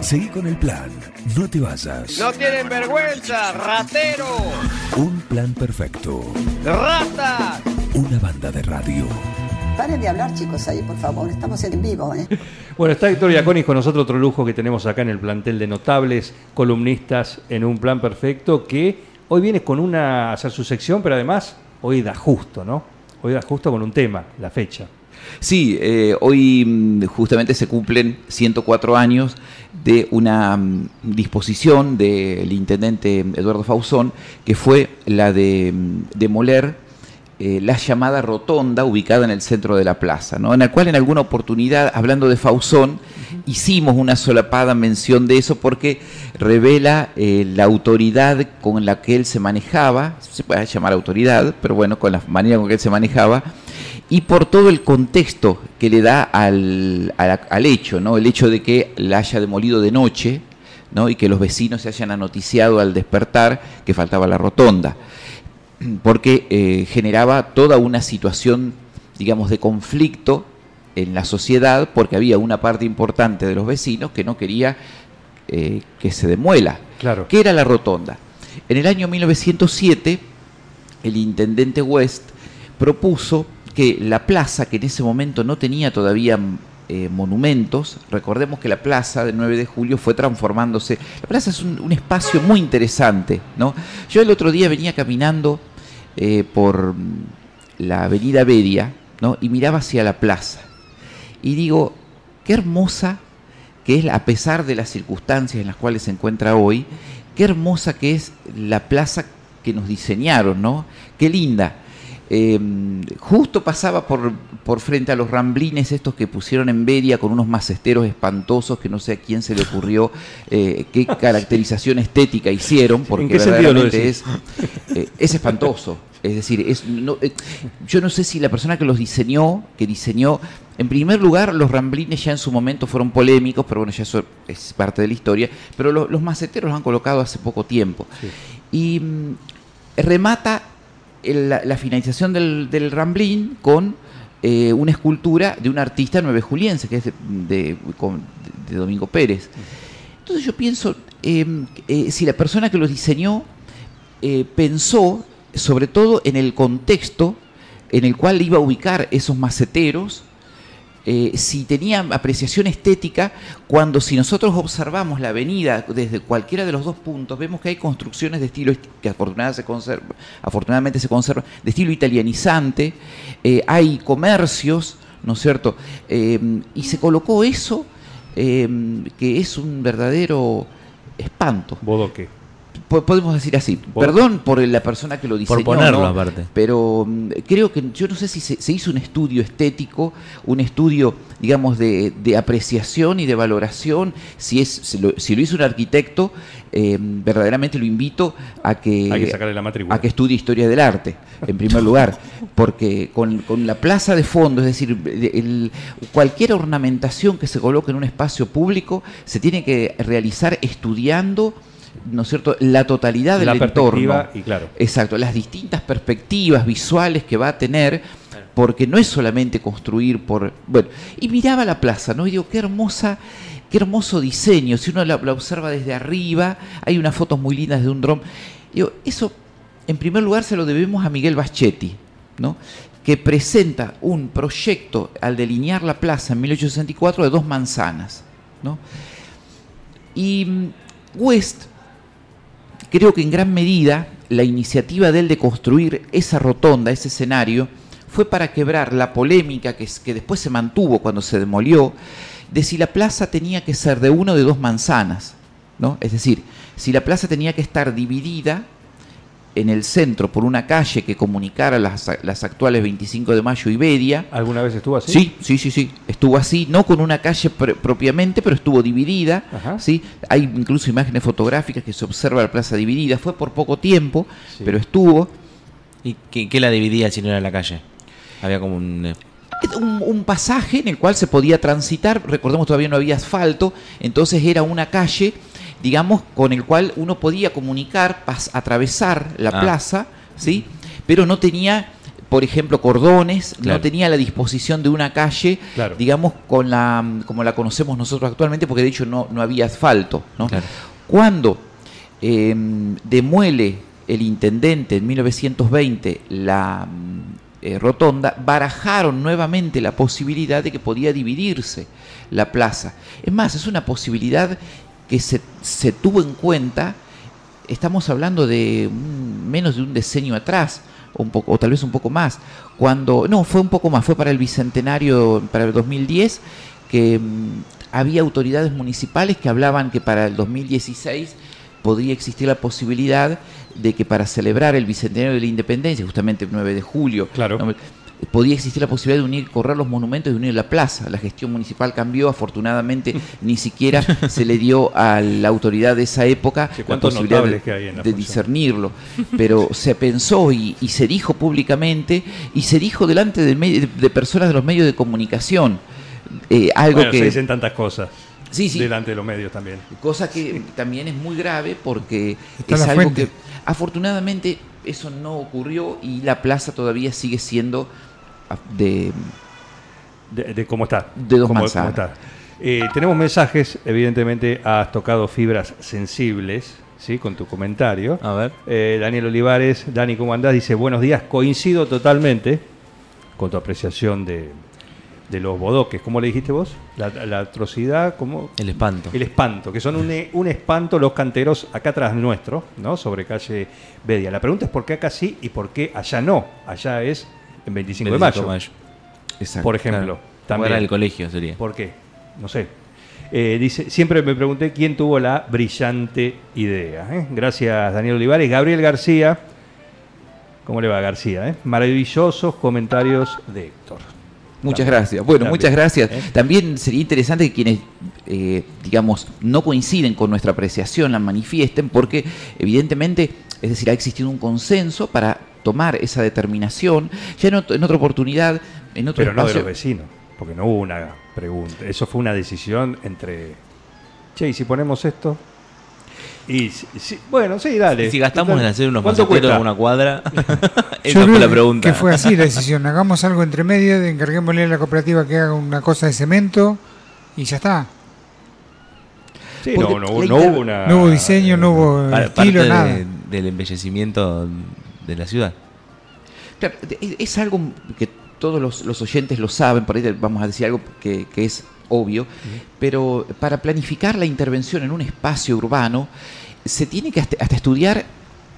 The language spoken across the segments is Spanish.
Seguí con el plan. No te vayas. No tienen vergüenza, ratero. Un plan perfecto. Rata. Una banda de radio. Paren de hablar, chicos, ahí, por favor. Estamos en vivo, ¿eh? Bueno, está Héctor Iaconis con nosotros, otro lujo que tenemos acá en el plantel de notables columnistas en un plan perfecto, que hoy viene con una a hacer su sección, pero además hoy da justo, ¿no? Hoy da justo con un tema, la fecha. Sí, eh, hoy mm, justamente se cumplen 104 años de una mm, disposición del intendente Eduardo Fausón, que fue la de mm, demoler eh, la llamada rotonda ubicada en el centro de la plaza, ¿no? en la cual en alguna oportunidad, hablando de Fausón, hicimos una solapada mención de eso porque revela eh, la autoridad con la que él se manejaba, se puede llamar autoridad, pero bueno, con la manera con que él se manejaba, y por todo el contexto que le da al, al, al hecho, ¿no? el hecho de que la haya demolido de noche, ¿no? y que los vecinos se hayan anoticiado al despertar que faltaba la rotonda porque eh, generaba toda una situación, digamos, de conflicto en la sociedad, porque había una parte importante de los vecinos que no quería eh, que se demuela. Claro. ¿Qué era la rotonda? En el año 1907, el intendente West propuso que la plaza, que en ese momento no tenía todavía eh, monumentos. Recordemos que la plaza del 9 de julio fue transformándose. La plaza es un, espacio muy interesante. ¿no? Yo el otro día venía caminando eh, por la avenida Bedia ¿no? y miraba hacia la plaza. Y digo, qué hermosa que es, a pesar de las circunstancias en las cuales se encuentra hoy, qué hermosa que es la plaza que nos diseñaron, ¿no? Qué linda. Eh, justo pasaba por, por frente a los ramblines estos que pusieron en Beria con unos macesteros espantosos que no sé a quién se le ocurrió eh, qué caracterización estética hicieron, porque ¿En qué sentido lo verdaderamente es, eh, es espantoso. Es decir, es, no, eh, yo no sé si la persona que los diseñó, que diseñó, en primer lugar, los ramblines ya en su momento fueron polémicos, pero bueno, ya eso es parte de la historia, pero lo- los maceteros los han colocado hace poco tiempo. Y mm, remata la, finalización del, del ramblín con eh, una escultura de un artista nueve juliense, que es de, de- de Domingo Pérez. Entonces yo pienso, eh, eh, si la persona que lo diseñó eh, pensó sobre todo en el contexto en el cual iba a ubicar esos maceteros, eh, si tenía apreciación estética, cuando si nosotros observamos la avenida desde cualquiera de los dos puntos, vemos que hay construcciones de estilo que afortunadamente se conserva, afortunadamente se conservan, de estilo italianizante, eh, hay comercios, ¿no es cierto? Eh, y se colocó eso, que es un verdadero espanto. Bodoque. Po- Podemos decir así. Por- Perdón por la persona que lo diseñó. ponerlo, ¿no? aparte. Pero mm, creo que yo no sé si se, se hizo un estudio estético, un estudio, digamos, de, de apreciación y de valoración. Si es si lo, si lo hizo un arquitecto, eh, verdaderamente lo invito a que, Hay que sacarle la matrícula. a que estudie historia del arte, en primer lugar, porque con, con la plaza de fondo, es decir, el- cualquier ornamentación que se coloque en un espacio público se tiene que realizar estudiando, ¿no es cierto?, la totalidad del La entorno. perspectiva y claro. Exacto, las distintas perspectivas visuales que va a tener, porque no es solamente construir por... Bueno, y miraba la plaza, ¿no? Y digo, qué hermosa, qué hermoso diseño. Si uno la, la observa desde arriba, hay unas fotos muy lindas de un dron. Digo, eso, en primer lugar, se lo debemos a Miguel Baschetti, ¿no? que presenta un proyecto al delinear la plaza en 1864 de dos manzanas. ¿no? Y mm, West creo que en gran medida la iniciativa de él de construir esa rotonda, ese escenario, fue para quebrar la polémica que, que después se mantuvo cuando se demolió, de si la plaza tenía que ser de uno o de dos manzanas. ¿no? Es decir, si la plaza tenía que estar dividida en el centro por una calle que comunicara las, las actuales 25 de mayo y Bedia, ¿Alguna vez estuvo así? Sí, sí, sí, sí. Estuvo así, no con una calle pr- propiamente, pero estuvo dividida. Ajá. ¿sí? Hay incluso imágenes fotográficas que se observa la plaza dividida. Fue por poco tiempo, Sí. pero estuvo. ¿Y qué, qué la dividía si no era la calle? Había como un... eh, Un, un pasaje en el cual se podía transitar. Recordemos, todavía no había asfalto, entonces era una calle, digamos, con el cual uno podía comunicar, pas- atravesar la Ah. plaza, ¿sí? Pero no tenía por ejemplo, cordones, Claro. no tenía la disposición de una calle, Claro. digamos, con la, como la conocemos nosotros actualmente, porque de hecho no, no había asfalto. ¿no? Claro. Cuando eh, demuele el intendente en 1920 la eh, rotonda, barajaron nuevamente la posibilidad de que podía dividirse la plaza. Es más, es una posibilidad que se, se tuvo en cuenta, estamos hablando de un- menos de un decenio atrás, o, un poco, o tal vez un poco más, cuando, no, fue un poco más, fue para el Bicentenario, para el 2010, que mm, había autoridades municipales que hablaban que para el 2016 podría existir la posibilidad de que para celebrar el Bicentenario de la Independencia, justamente el 9 de julio, Claro. Podía existir la posibilidad de unir, correr los monumentos y unir la plaza. La gestión municipal cambió, afortunadamente ni siquiera se le dio a la autoridad de esa época Sí, la posibilidad de, notables que hay en la de función. discernirlo. Pero se pensó y, y se dijo públicamente y se dijo delante de, personas de los medios de comunicación. eh, algo Bueno, que se dicen tantas cosas Sí, sí. delante de los medios también. Cosa que también es muy grave porque Está es algo fuente. que afortunadamente eso no ocurrió y la plaza todavía sigue siendo de De, de cómo está. De dos Cómo- manzanas. cómo está. Eh, tenemos mensajes, evidentemente has tocado fibras sensibles, ¿sí? Con tu comentario. A ver. Eh, Daniel Olivares, Dani, ¿cómo andás? Dice, buenos días, coincido totalmente con tu apreciación de, de los bodoques. ¿Cómo le dijiste vos? La, la atrocidad, ¿cómo? El espanto. El espanto, que son un, un espanto los canteros acá atrás nuestro, ¿no? Sobre calle Bedia. La pregunta es por qué acá sí y por qué allá no. Allá es en 25, de 25 mayo, Exacto. por ejemplo. Claro. También. Fuera del colegio sería. ¿Por qué? No sé. Eh, dice, siempre me pregunté quién tuvo la brillante idea. ¿eh? Gracias, Daniel Olivares. Gabriel García. ¿Cómo le va, García? eh? Maravillosos comentarios de Héctor. Muchas También. gracias. Bueno, También. muchas gracias. ¿Eh? También sería interesante que quienes, digamos, no coinciden con nuestra apreciación la manifiesten porque evidentemente, es decir, ha existido un consenso para tomar esa determinación. Ya en, en otra oportunidad, en otro Pero no de los vecinos, porque no hubo una pregunta. Eso fue una decisión entre. Che, ¿y si ponemos esto? Y si- si- bueno, sí, dale. Y si gastamos Total, en hacer unos ¿cuánto maceteros cuesta? a una cuadra, Yo esa fue la pregunta. que fue así la decisión. Hagamos algo entre medio, de- encarguémosle a la cooperativa que haga una cosa de cemento y ya está. Sí, no, no, hubo- no una. No hubo diseño, no hubo estilo, nada. de- del embellecimiento de la ciudad. Claro, es, algo que todos los, los oyentes lo saben, por ahí vamos a decir algo que, que es obvio, pero para planificar la intervención en un espacio urbano se tiene que hasta, hasta estudiar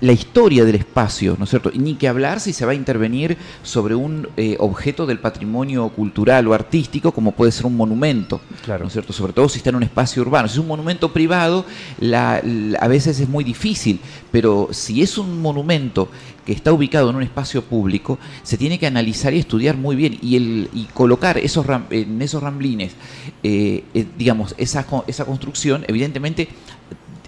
la historia del espacio, ¿no es cierto? Ni que hablar si se va a intervenir sobre un eh, objeto del patrimonio cultural o artístico, como puede ser un monumento, Claro. ¿no es cierto? Sobre todo si está en un espacio urbano. Si es un monumento privado, la- la- a veces es muy difícil, pero si es un monumento que está ubicado en un espacio público, se tiene que analizar y estudiar muy bien y, el, y colocar esos ram- en esos ramblines, eh, eh, digamos, esa, esa construcción, evidentemente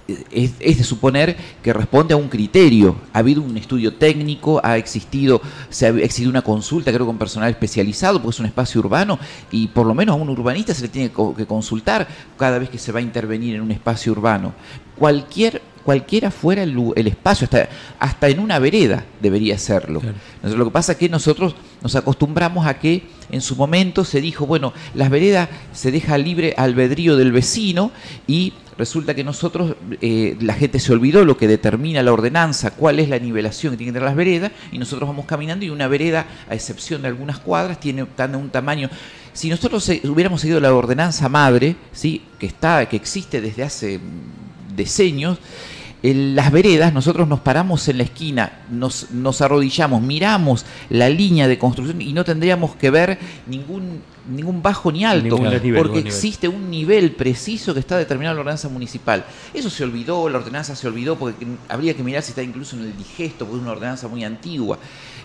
es, es de suponer que responde a un criterio. Ha habido un estudio técnico, ha existido, se ha existido una consulta, creo, con personal especializado, porque es un espacio urbano, y por lo menos a un urbanista se le tiene que consultar cada vez que se va a intervenir en un espacio urbano. Cualquier cualquiera fuera el, espacio, hasta, hasta en una vereda debería serlo. Entonces, lo que pasa es que nosotros nos acostumbramos a que en su momento se dijo, bueno, las veredas se deja libre albedrío del vecino y resulta que nosotros, eh, la gente se olvidó lo que determina la ordenanza, cuál es la nivelación que tienen que tener las veredas, y nosotros vamos caminando y una vereda, a excepción de algunas cuadras, tiene tan- un tamaño... Si nosotros eh, hubiéramos seguido la ordenanza madre, ¿sí? que, está, que existe desde hace mm, decenios, en las veredas, nosotros nos paramos en la esquina, nos, nos arrodillamos, miramos la línea de construcción y no tendríamos que ver ningún, ningún bajo ni alto, Ningún porque nivel. existe un nivel preciso que está determinado en la ordenanza municipal. Eso se olvidó, la ordenanza se olvidó, porque habría que mirar si está incluso en el digesto, porque es una ordenanza muy antigua.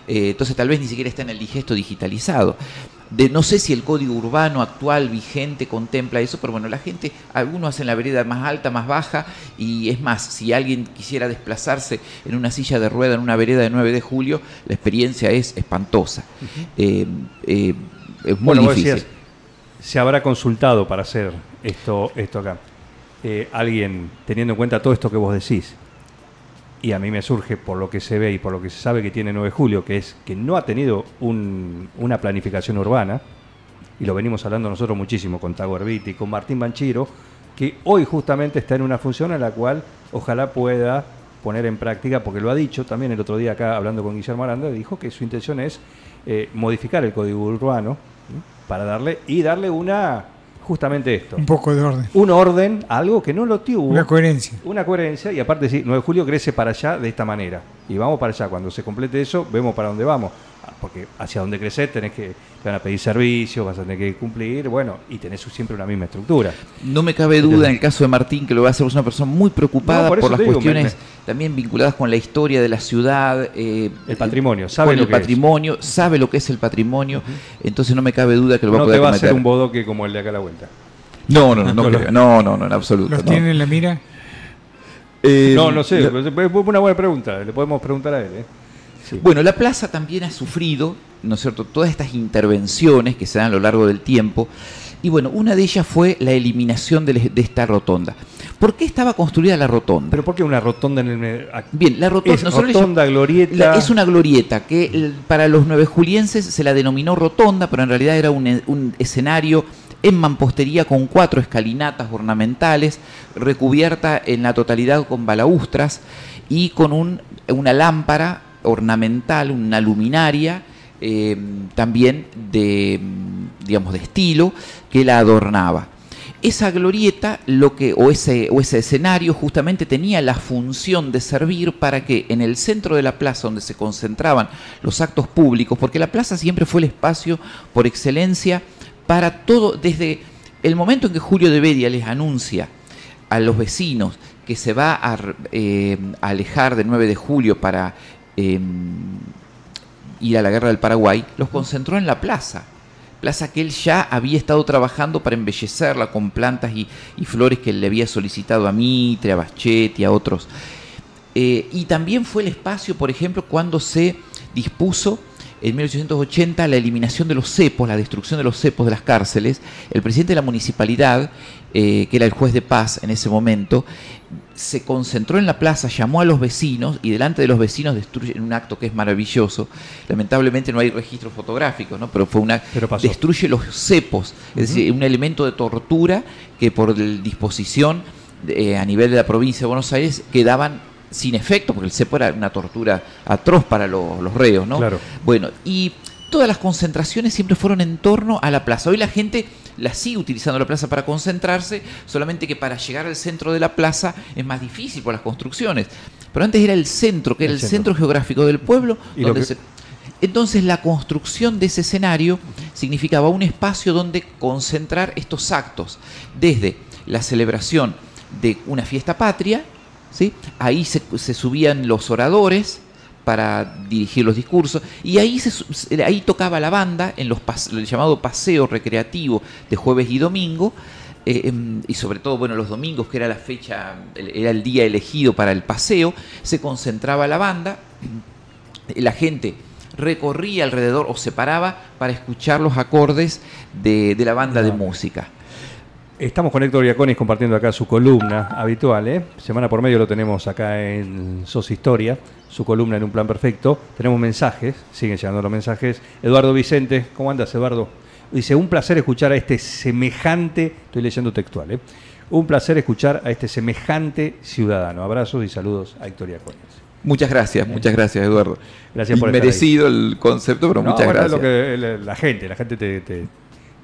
Eh, entonces tal vez ni siquiera está en el digesto digitalizado. De, no sé si el código urbano actual vigente contempla eso, pero bueno, la gente, algunos hacen la vereda más alta, más baja, y es más, si alguien quisiera desplazarse en una silla de rueda en una vereda de 9 de julio, la experiencia es espantosa. Eh, eh, es muy Bueno, vos difícil. decías, se habrá consultado para hacer esto, esto acá. Eh, alguien, teniendo en cuenta todo esto que vos decís. Y a mí me surge por lo que se ve y por lo que se sabe que tiene 9 de julio, que es que no ha tenido un- una planificación urbana, y lo venimos hablando nosotros muchísimo con Tago Herbiti, con Martín Banchiro, que hoy justamente está en una función en la cual ojalá pueda poner en práctica, porque lo ha dicho también el otro día acá hablando con Guillermo Aranda, dijo que su intención es eh, modificar el código urbano para darle y darle una justamente esto, Un poco de orden. un orden, algo que no lo tuvo. Una coherencia. Una coherencia y aparte sí, 9 de julio crece para allá de esta manera. Y vamos para allá. Cuando se complete eso, vemos para dónde vamos. Porque hacia dónde crecer tenés que, te van a pedir servicios, vas a tener que cumplir, bueno, y tenés siempre una misma estructura. No me cabe duda en el caso de Martín que lo va a hacer, es una persona muy preocupada No, por por, las digo, cuestiones me- también vinculadas con la historia de la ciudad. eh, El patrimonio, sabe con lo el que es. patrimonio, sabe lo que es el patrimonio, entonces no me cabe duda que lo va a No te poder va a hacer cometer. un bodoque como el de acá a la vuelta. No, no, no, no, No, creo. no, no, no, en absoluto. ¿Los no. tiene en la mira? Eh, no, no sé, la- pues, es una buena pregunta, le podemos preguntar a él. ¿eh? Sí. Bueno, la plaza también ha sufrido, ¿no es cierto?, todas estas intervenciones que se dan a lo largo del tiempo. Y bueno, una de ellas fue la eliminación de, de esta rotonda. ¿Por qué estaba construida la rotonda? Pero ¿por qué una rotonda en el... me- a- Bien, la rotonda, Es rotonda, glorieta. la- es una glorieta que el- para los nueve julienses se la denominó rotonda, pero en realidad era un, un escenario en mampostería con cuatro escalinatas ornamentales, recubierta en la totalidad con balaustras y con un- una lámpara ornamental, una luminaria eh, también de, digamos, de estilo que la adornaba. Esa glorieta, lo que, o, ese, o ese escenario, justamente tenía la función de servir para que en el centro de la plaza, donde se concentraban los actos públicos, porque la plaza siempre fue el espacio por excelencia para todo, desde el momento en que Julio de Bedia les anuncia a los vecinos que se va a, eh, alejar del 9 de julio para eh, ir a la guerra del Paraguay, los concentró en la plaza. Plaza que él ya había estado trabajando para embellecerla con plantas y, flores que le había solicitado a Mitre, a Bachetti, a otros. Eh, y también fue el espacio, por ejemplo, cuando se dispuso en 1880 la eliminación de los cepos, la destrucción de los cepos de las cárceles. El presidente de la municipalidad, eh, que era el juez de paz en ese momento, se concentró en la plaza, llamó a los vecinos y delante de los vecinos destruye en un acto que es maravilloso. Lamentablemente no hay registros fotográficos, ¿no? pero fue una Pero destruye los cepos, es decir, un elemento de tortura que por disposición eh, a nivel de la provincia de Buenos Aires quedaban sin efecto, porque el cepo era una tortura atroz para lo- los reos, ¿no? Claro. Bueno, y todas las concentraciones siempre fueron en torno a la plaza. Hoy la gente la sigue utilizando la plaza para concentrarse, solamente que para llegar al centro de la plaza es más difícil por las construcciones. Pero antes era el centro, que era El el, centro. centro. geográfico del pueblo, donde que- se... Entonces la construcción de ese escenario significaba un espacio donde concentrar estos actos, desde la celebración de una fiesta patria, ¿sí? ahí se, se subían los oradores para dirigir los discursos, y ahí, se, ahí tocaba la banda en los pas- el llamado paseo recreativo de jueves y domingo, eh, em, y sobre todo, bueno, los domingos, que era la fecha, el- era el día elegido para el paseo, se concentraba la banda, la gente recorría alrededor o se paraba para escuchar los acordes de, de la banda de música. Estamos con Héctor Iaconis compartiendo acá su columna habitual, ¿eh? Semana por medio lo tenemos acá en SOS Historia, su columna en un plan perfecto. Tenemos mensajes, siguen llegando los mensajes. Eduardo Vicente, ¿cómo andas, Eduardo? Dice, un placer escuchar a este semejante, estoy leyendo textual, ¿eh? Un placer escuchar a este semejante ciudadano. Abrazos y saludos a Héctor Iaconis. Muchas gracias, muchas gracias, Eduardo. Gracias por Merecido el concepto, pero No, muchas bueno, es gracias. lo que la, la gente, la gente te, te,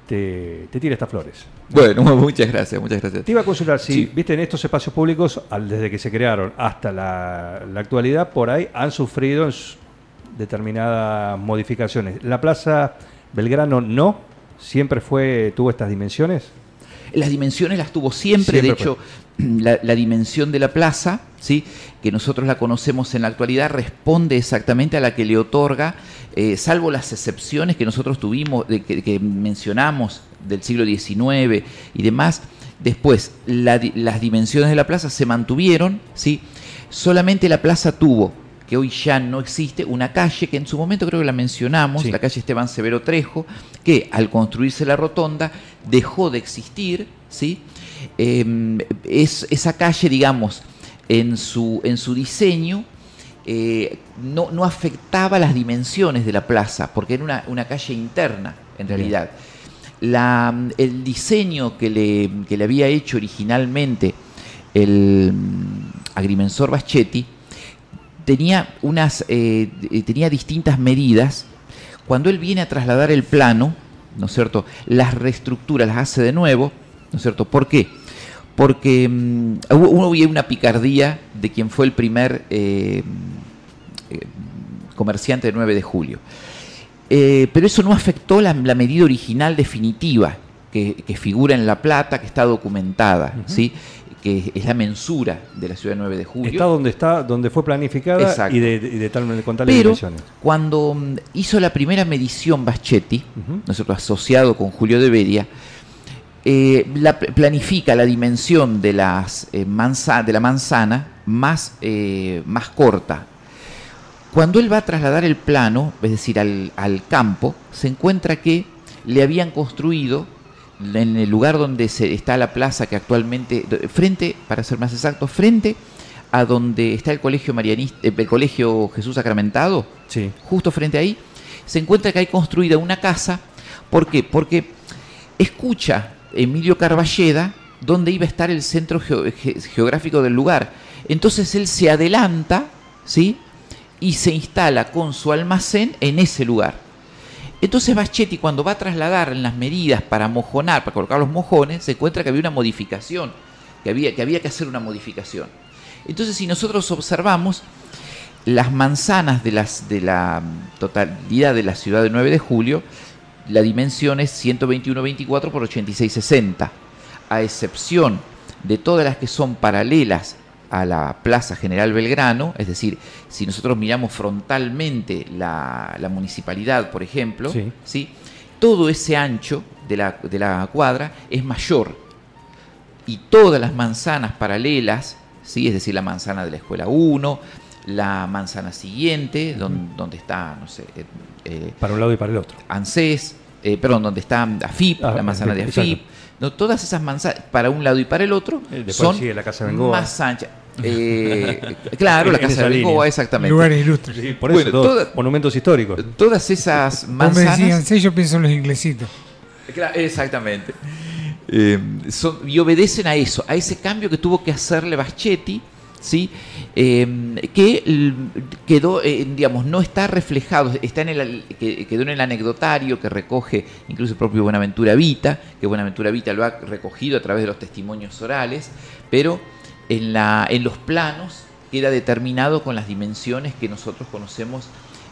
te- te tira estas flores. Bueno, muchas gracias, muchas gracias. Te iba a consultar, si Sí. viste en estos espacios públicos, al- desde que se crearon hasta la, la actualidad, por ahí han sufrido determinadas modificaciones. La Plaza Belgrano no, siempre fue, tuvo estas dimensiones. Las dimensiones las tuvo siempre, Siempre de hecho, la, la dimensión de la plaza, ¿sí? que nosotros la conocemos en la actualidad, responde exactamente a la que le otorga, eh, salvo las excepciones que nosotros tuvimos, de, que, que mencionamos del siglo XIX y demás. Después, la las dimensiones de la plaza se mantuvieron, ¿sí? solamente la plaza tuvo que hoy ya no existe, una calle que en su momento creo que la mencionamos, Sí. la calle Esteban Severo Trejo, que al construirse la rotonda dejó de existir, ¿sí? Eh, es, esa calle, digamos, en su, en su diseño eh, no, no afectaba las dimensiones de la plaza, porque era una, una calle interna, en realidad. La, el diseño que le, que le había hecho originalmente el mm, agrimensor Baschetti tenía, unas, eh, eh, tenía distintas medidas. Cuando él viene a trasladar el plano, ¿no es cierto? Las reestructura, las hace de nuevo, ¿no es cierto? ¿Por qué? Porque mm, hubo, hubo una picardía de quien fue el primer eh, eh, comerciante de 9 de julio. Eh, pero eso no afectó la, la medida original definitiva que, que figura en La Plata, que está documentada, ¿sí? que es la mensura de la ciudad de 9 de julio. Está donde está, donde fue planificada Exacto. y de, de tal con tales Pero dimensiones. cuando mm, hizo la primera medición Baschetti, Ujú. nosotros asociado con Julio de Bedia, eh, la, planifica la dimensión de, las, eh, manza- de la manzana más, eh, más corta. Cuando él va a trasladar el plano, es decir, al, al campo, se encuentra que le habían construido en el lugar donde se, está la plaza que actualmente, frente, para ser más exacto, frente a donde está el colegio marianista, el colegio Jesús Sacramentado, Sí. justo frente ahí, se encuentra que hay construida una casa. ¿Por qué? Porque escucha Emilio Carballeda dónde iba a estar el centro geo- ge- geográfico del lugar. Entonces él se adelanta, ¿sí? Y se instala con su almacén en ese lugar. Entonces Baschetti cuando va a trasladar las medidas para mojonar, para colocar los mojones, se encuentra que había una modificación, que había que, hacer una modificación. Entonces si nosotros observamos, las manzanas de, las, de la totalidad de la ciudad de 9 de julio, la dimensión es 121-24 por 86-60, a excepción de todas las que son paralelas a la Plaza General Belgrano, es decir, si nosotros miramos frontalmente la, la municipalidad, por ejemplo, Sí. ¿sí? todo ese ancho de la, de la cuadra es mayor y todas las manzanas paralelas, ¿sí? es decir, la manzana de la escuela 1, la manzana siguiente, don- donde está, no sé, eh, eh, Para un lado y para el otro. ANSES, eh, perdón, donde está AFIP, Ah, la manzana de. AFIP, no, todas esas manzanas, para un lado y para el otro, Eh, después son sigue la Casa Bengoa. más anchas. Eh, claro, la Casa de Bengoa, exactamente. Lugares ilustres. Sí, por eso, Bueno, toda- monumentos históricos. Todas esas manzanas... decían, sí, yo pienso en los inglesitos. Exactamente. Eh, son- y obedecen a eso, a ese cambio que tuvo que hacerle Baschetti, ¿sí? Eh, que quedó, eh, digamos, no está reflejado, está en el, que- quedó en el anecdotario que recoge incluso el propio Buenaventura Vita, que Buenaventura Vita lo ha recogido a través de los testimonios orales, pero en, la, en los planos queda determinado con las dimensiones que nosotros conocemos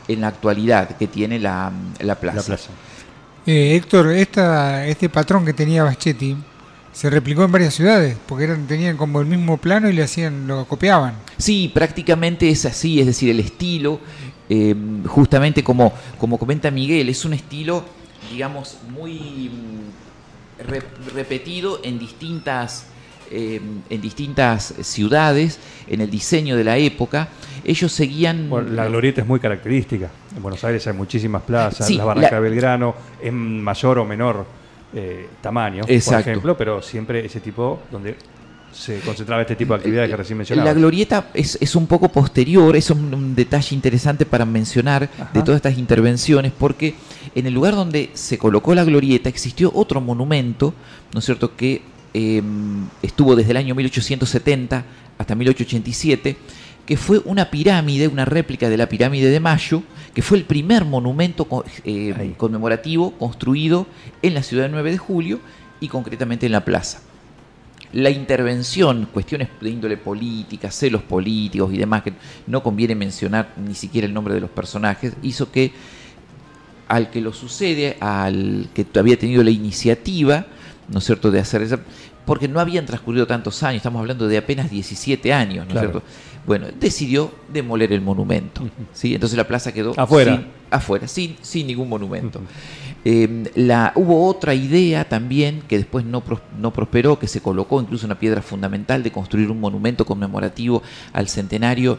en la actualidad que tiene la, la plaza. La plaza. Eh, Héctor, esta, este patrón que tenía Baschetti se replicó en varias ciudades, porque eran, tenían como el mismo plano y le hacían, lo copiaban. Sí, prácticamente es así, es decir, el estilo, eh, justamente como, como comenta Miguel, es un estilo, digamos, muy mm, re- repetido en distintas, eh, en distintas ciudades, en el diseño de la época. Ellos seguían... Bueno, la glorieta es muy característica. En Buenos Aires hay muchísimas plazas, Sí, la Barranca la- de Belgrano en mayor o menor eh, tamaño, Exacto. por ejemplo, pero siempre ese tipo donde se concentraba este tipo de actividades que recién mencionaba. La glorieta es, es un poco posterior, es un, un detalle interesante para mencionar Ajá. de todas estas intervenciones, porque en el lugar donde se colocó la glorieta existió otro monumento, ¿no es cierto?, que eh, estuvo desde el año 1870 hasta 1887, que fue una pirámide, una réplica de la pirámide de Mayo, que fue el primer monumento eh, conmemorativo construido en la ciudad de 9 de julio y concretamente en la plaza la intervención, cuestiones de índole política, celos políticos y demás, que no conviene mencionar ni siquiera el nombre de los personajes, hizo que al que lo sucede, al que había tenido la iniciativa, ¿no es cierto?, de hacer esa... Porque no habían transcurrido tantos años, estamos hablando de apenas 17 años, ¿no Claro. es cierto? Bueno, decidió demoler el monumento, ¿sí? Entonces la plaza quedó Afuera. sin, afuera, sin, sin ningún monumento. Eh, la, hubo otra idea también que después no prosperó, que se colocó incluso una piedra fundamental de construir un monumento conmemorativo al centenario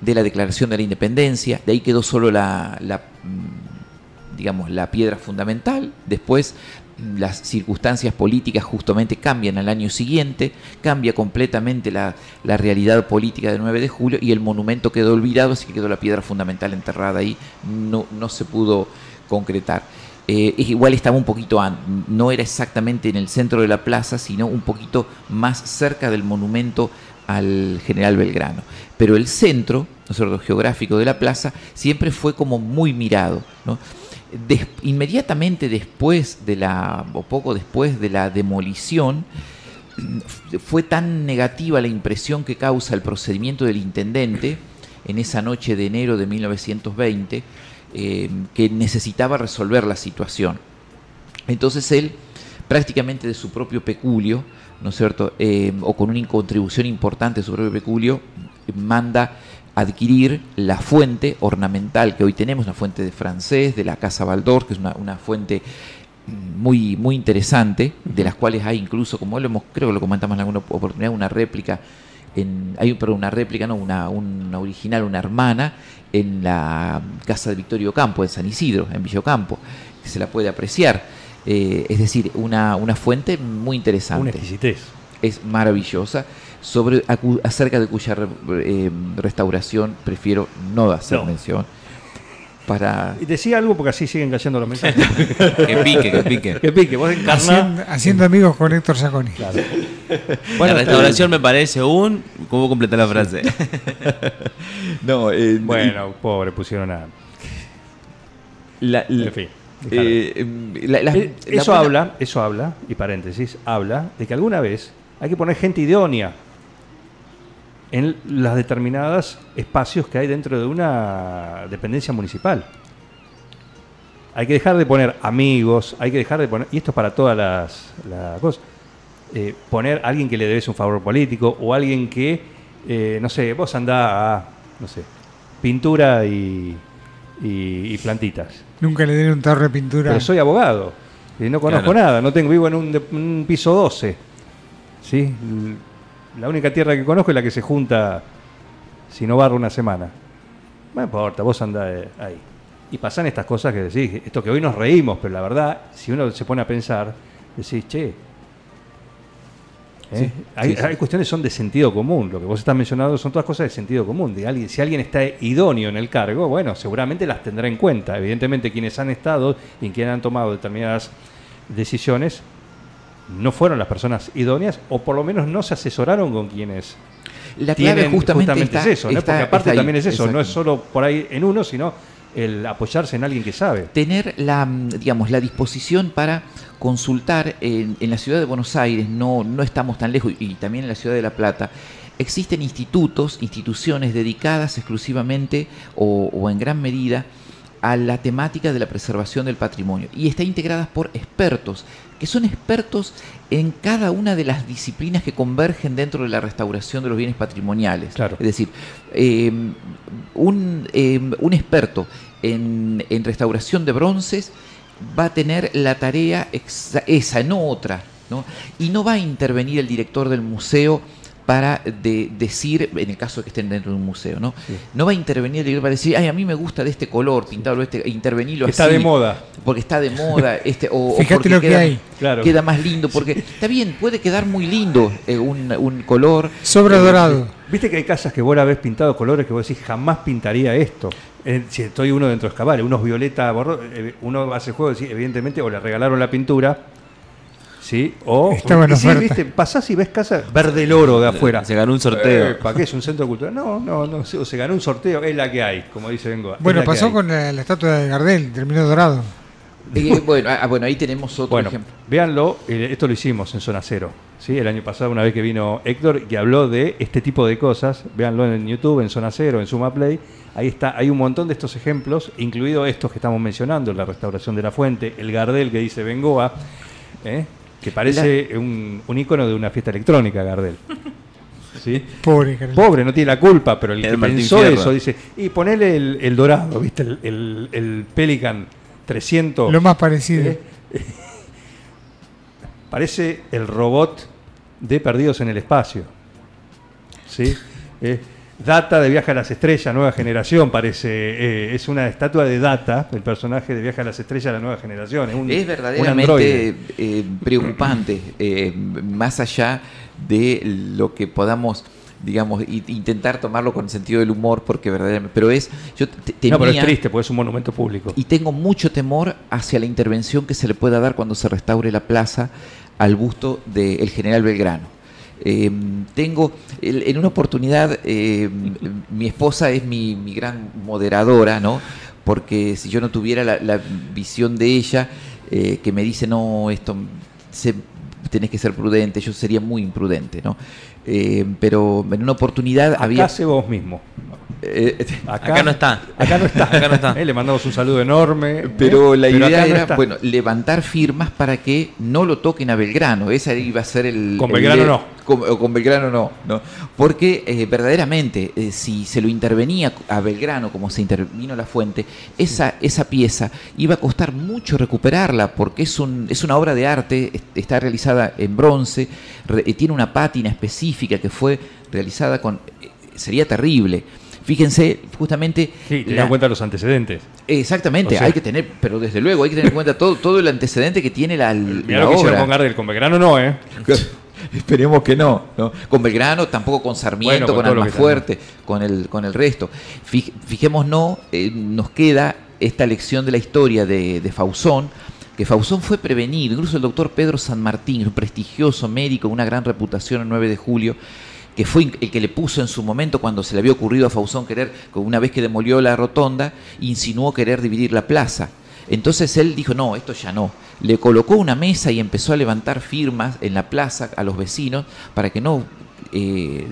de la Declaración de la Independencia. De ahí quedó solo la, la, mm, digamos, la piedra fundamental. Después las circunstancias políticas justamente cambian al año siguiente, cambia completamente la, la realidad política del 9 de julio y el monumento quedó olvidado, así que quedó la piedra fundamental enterrada ahí, no, no se pudo concretar. Eh, igual estaba un poquito, no era exactamente en el centro de la plaza, sino un poquito más cerca del monumento al general Belgrano. Pero el centro, ¿no geográfico de la plaza siempre fue como muy mirado. ¿no? Inmediatamente después de la, o poco después de la demolición, fue tan negativa la impresión que causa el procedimiento del intendente en esa noche de enero de 1920 eh, que necesitaba resolver la situación. Entonces él, prácticamente de su propio peculio, ¿no es cierto?, Eh, o con una contribución importante de su propio peculio, manda adquirir la fuente ornamental que hoy tenemos, una fuente de francés, de la Casa Baldor, que es una, una fuente muy, muy interesante, de las cuales hay incluso, como lo hemos, creo que lo comentamos en alguna oportunidad, una réplica, en, hay pero una réplica, no, una, una original, una hermana, en la casa de Victorio Campo, en San Isidro, en Villocampo, que se la puede apreciar. Eh, es decir, una, una fuente muy interesante Una exquisitez. es maravillosa. Sobre, acu- acerca de cuya re- eh, restauración prefiero no hacer No. mención. Para, Y decía algo porque así siguen cayendo los mensajes. Que pique, que pique. que pique, vos. Haciendo, haciendo amigos con Héctor Saconi. la restauración me parece un. ¿Cómo completar la frase? no, eh, Bueno, pobre, pusieron a. la- la- En fin. eh, em, la- la- Eh, la eso buena- habla, eso habla, y paréntesis, habla de que alguna vez hay que poner gente idónea en las determinadas espacios que hay dentro de una dependencia municipal. Hay que dejar de poner amigos, hay que dejar de poner, y esto es para todas las, las cosas, eh, poner a alguien que le debes un favor político o alguien que, eh, no sé, vos andá a, no sé, pintura y, y- y plantitas. Nunca le den un tarro de pintura. Pero soy abogado y no conozco Claro. nada, no tengo vivo en un, un piso 12. ¿sí? La única tierra que conozco es la que se junta si no barro una semana. No importa, vos andá eh, ahí. Y pasan estas cosas que decís, esto que hoy nos reímos, pero la verdad, si uno se pone a pensar, decís, che, ¿eh? Sí, hay, sí, sí. hay cuestiones que son de sentido común. Lo que vos estás mencionando son todas cosas de sentido común. De alguien, si alguien está idóneo en el cargo, bueno, seguramente las tendrá en cuenta. Evidentemente, quienes han estado y quienes han tomado determinadas decisiones no fueron las personas idóneas o por lo menos no se asesoraron con quienes La clave tienen justamente, está, es eso, ¿no? está- porque aparte ahí, también es eso, no es solo por ahí en uno, sino el apoyarse en alguien que sabe. tener la, mm, digamos, la disposición para consultar en, en la ciudad de Buenos Aires, no, no estamos tan lejos, y también en la ciudad de La Plata, existen institutos, instituciones dedicadas exclusivamente o, o en gran medida a la temática de la preservación del patrimonio y está integradas por expertos, que son expertos en cada una de las disciplinas que convergen dentro de la restauración de los bienes patrimoniales. Claro. Es decir, eh, un, eh, un experto en, en restauración de bronces va a tener la tarea exa- esa, no otra, ¿no? Y no va a intervenir el director del museo para de- decir, en el caso de que estén dentro de un museo, ¿no? No va a intervenir el para decir, ay, a mí me gusta de este color, pintarlo este, intervenirlo Que está así, de moda. Porque está de moda, este, o, o Fíjate porque lo que queda, hay. Claro. queda más lindo, porque está bien, puede quedar muy lindo eh, un, un color. Sobra eh, dorado. Viste que hay casas que vos la ves pintado colores que vos decís jamás pintaría esto. Eh, si estoy uno dentro de Escabales, unos violeta, borro- eh, uno hace juego, evidentemente, o le regalaron la pintura, ¿sí? O Estaba en y sí, oferta. viste, pasás y ves casas verde el oro de afuera. Se ganó un sorteo. ¿Para qué es un centro cultural? No, no, no, se, o se ganó un sorteo, es la que hay, como dice Bengoa. Bueno, pasó con la, la estatua de Gardel, terminó dorado. eh, bueno, ah, bueno, ahí tenemos otro Bueno, ejemplo. véanlo, eh, esto lo hicimos en Zona Cero, ¿sí? El año pasado, una vez que vino Héctor, que habló de este tipo de cosas, véanlo en YouTube, en Zona Cero, en Suma Play, ahí está, hay un montón de estos ejemplos, incluido estos que estamos mencionando, la restauración de la fuente, el Gardel que dice Bengoa, ¿eh? Que parece un, un ícono de una fiesta electrónica, Gardel. ¿Sí? Pobre Gardel. Pobre, no tiene la culpa, pero el El que Martín pensó Fierro. eso dice, y ponele el, el dorado, ¿viste? El, el, el Pelican 300. Lo más parecido. ¿Eh? Parece el robot de Perdidos en el Espacio. ¿Sí? Eh, Data de Viaje a las Estrellas, nueva generación, parece. eh, es una estatua de Data, el personaje de Viaje a las Estrellas, la nueva generación. Es, un, Es un verdaderamente androide. eh, preocupante, eh, más allá de lo que podamos, digamos, intentar tomarlo con el sentido del humor, porque verdaderamente, pero es, yo te- temía, No, pero es triste, porque es un monumento público. y tengo mucho temor hacia la intervención que se le pueda dar cuando se restaure la plaza al busto del general Belgrano. Eh, tengo, el- en una oportunidad, eh, mi esposa es mi, mi gran moderadora, ¿no? Porque si yo no tuviera la, la visión de ella, eh, que me dice, no, esto, se- tenés que ser prudente, yo sería muy imprudente, ¿no? Eh, pero en una oportunidad Acá había... hace vos mismo. eh, Acá no está. Acá no está. Acá no está. Eh, le mandamos un saludo enorme. eh, Pero la idea acá no era, bueno, levantar firmas para que no lo toquen a Belgrano. Esa iba a ser el. Con el- Belgrano no. Con, o con Belgrano no, no. Porque eh, verdaderamente, eh, si se lo intervenía a Belgrano como se intervino la fuente, esa, esa pieza iba a costar mucho recuperarla, porque es, un, es una obra de arte, es- está realizada en bronce, re- tiene una pátina específica que fue realizada con. eh, sería terrible. Fíjense, justamente. Sí, la- en cuenta los antecedentes. Exactamente, O sea- hay que tener, pero desde luego hay que tener en cuenta todo, todo el antecedente que tiene la, Mirá la lo que hicieron con Gardel, con Belgrano no, ¿eh? Esperemos que no, no. Con Belgrano, tampoco con Sarmiento, Bueno, con con, que Almafuerte, con el, con el resto. Fij- Fijémonos, eh, nos queda esta lección de la historia de, de Fausón, que Fausón fue prevenido, incluso el doctor Pedro San Martín, un prestigioso médico, una gran reputación el 9 de julio, que fue el que le puso en su momento cuando se le había ocurrido a Fausón querer, una vez que demolió la rotonda, insinuó querer dividir la plaza. Entonces él dijo, no, esto ya no. Le colocó una mesa y empezó a levantar firmas en la plaza a los vecinos para que no eh,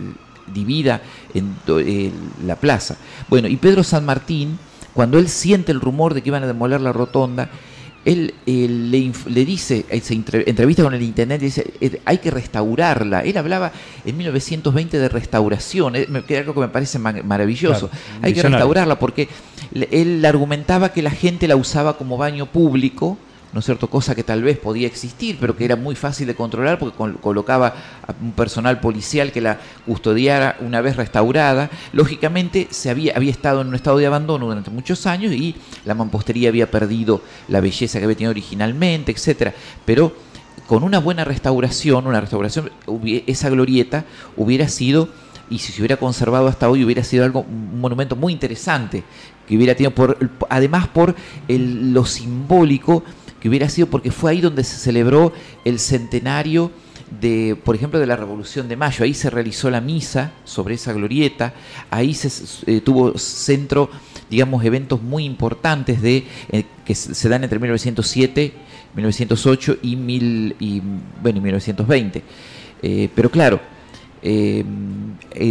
divida en eh, la plaza. Bueno, y Pedro San Martín, cuando él siente el rumor de que iban a demoler la rotonda, él, le, le dice, se entre- entrevista con el intendente y dice, hay que restaurarla. Él hablaba en 1920 de restauración, eh, me- que es algo que me parece ma- maravilloso. Claro, hay que restaurarla porque le- él argumentaba que la gente la usaba como baño público, ¿no es cierto? Cosa que tal vez podía existir, pero que era muy fácil de controlar porque col- colocaba a un personal policial que la custodiara una vez restaurada. Lógicamente se había, había estado en un estado de abandono durante muchos años y la mampostería había perdido la belleza que había tenido originalmente, etcétera. Pero con una buena restauración, una restauración, esa glorieta hubiera sido, y si se hubiera conservado hasta hoy, hubiera sido algo, un monumento muy interesante, que hubiera tenido, por, además por lo simbólico, que hubiera sido porque fue ahí donde se celebró el centenario de, por ejemplo, de la Revolución de Mayo. Ahí se realizó la misa sobre esa glorieta, ahí se eh, tuvo centro, digamos, eventos muy importantes de eh, que se dan entre 1907, 1908 y, mil, y, bueno, y 1920. Eh, pero claro,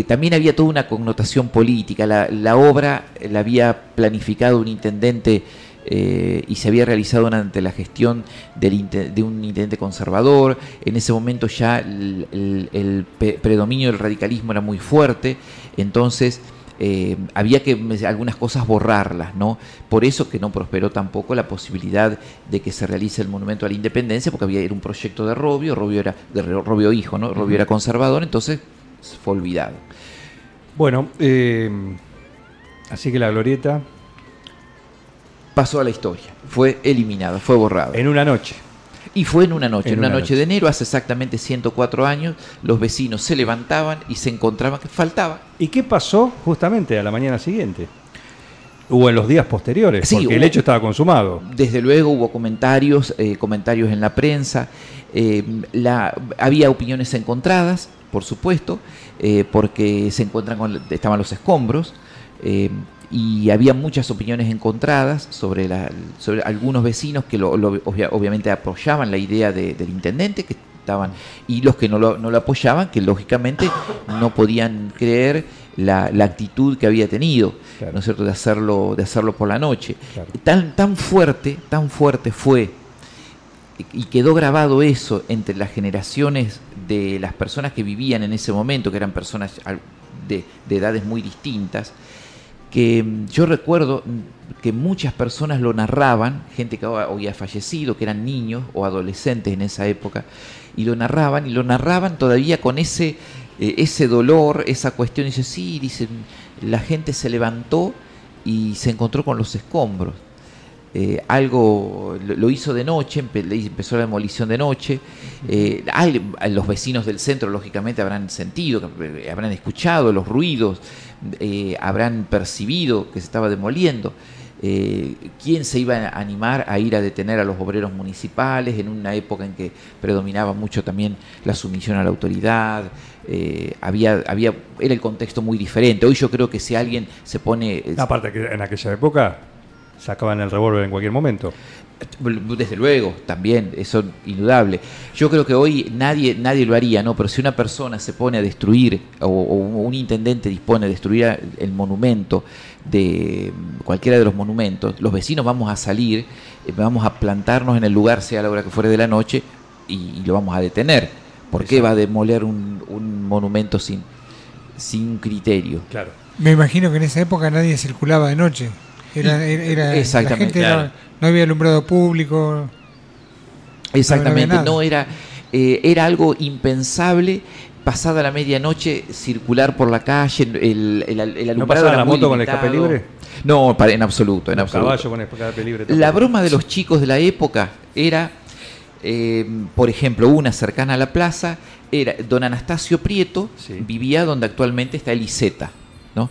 también había toda una connotación política. La obra la había planificado un intendente eh, y se había realizado durante la gestión del de un intendente conservador. En ese momento ya el, el- el pe- predominio del radicalismo era muy fuerte, entonces eh, había que algunas cosas borrarlas, ¿no? Por eso que no prosperó tampoco la posibilidad de que se realice el monumento a la independencia, porque había era un proyecto de Robio, Robio era de Robio hijo, ¿no? Robio era conservador, entonces fue olvidado. Bueno, eh, así que la glorieta Pasó a la historia, fue eliminado, fue borrado. en una noche. Y fue en una noche, En en una, noche, noche. de enero, hace exactamente 104 años, los vecinos se levantaban y se encontraban que faltaba. ¿Y qué pasó justamente a la mañana siguiente? Hubo en los días posteriores, Sí, porque el hecho estaba consumado. Desde luego hubo comentarios, eh, comentarios en la prensa, eh, la, había opiniones encontradas, por supuesto, eh, porque se encuentran con, estaban los escombros, y había muchas opiniones encontradas sobre, la, sobre algunos vecinos que lo- lo- obvia- obviamente apoyaban la idea de- del intendente, que estaban, y los que no lo, no lo apoyaban, que lógicamente no podían creer la, la actitud que había tenido, Claro. ¿no es cierto?, de hacerlo, de hacerlo por la noche. Claro. Tan, tan fuerte, tan fuerte fue y quedó grabado eso entre las generaciones de las personas que vivían en ese momento, que eran personas de, de edades muy distintas, que mm, yo recuerdo mm, que muchas personas lo narraban, gente que había fallecido, que eran niños o adolescentes en esa época, y lo narraban, y lo narraban todavía con ese eh, ese dolor, esa cuestión, dice, sí, dicen, la gente se levantó y se encontró con los escombros. Eh, algo lo, hizo de noche, empezó la demolición de noche. Eh, los vecinos del centro, lógicamente, habrán sentido, habrán escuchado los ruidos, habrán percibido que se estaba demoliendo. ¿Quién se iba a animar a ir a detener a los obreros municipales en una época en que predominaba mucho también la sumisión a la autoridad? Eh, había, había, era el contexto muy diferente. Hoy yo creo que si alguien se pone... Eh, aparte que en aquella época sacaban el revólver en cualquier momento. Desde luego, también, eso indudable. Yo creo que hoy nadie, nadie lo haría, ¿no? Pero si una persona se pone a destruir, o, un intendente dispone de destruir el monumento de cualquiera de los monumentos, los vecinos vamos a salir, eh, vamos a plantarnos en el lugar, sea la hora que fuere de la noche, y lo vamos a detener ¿Por qué va a demoler un, monumento sin, sin criterio? Claro. Me imagino que en esa época nadie circulaba de noche. Era, era, Exactamente. no había alumbrado público. Exactamente, no, era, eh, era algo impensable pasada la medianoche circular por la calle, el, el, el alumbrado ¿No la moto con el escape libre? No, en absoluto, en absoluto. Caballo con escape libre. La broma de los chicos de la época era eh, por ejemplo, una cercana a la plaza, era don Anastasio Prieto, vivía donde actualmente está Eliseta. ¿no?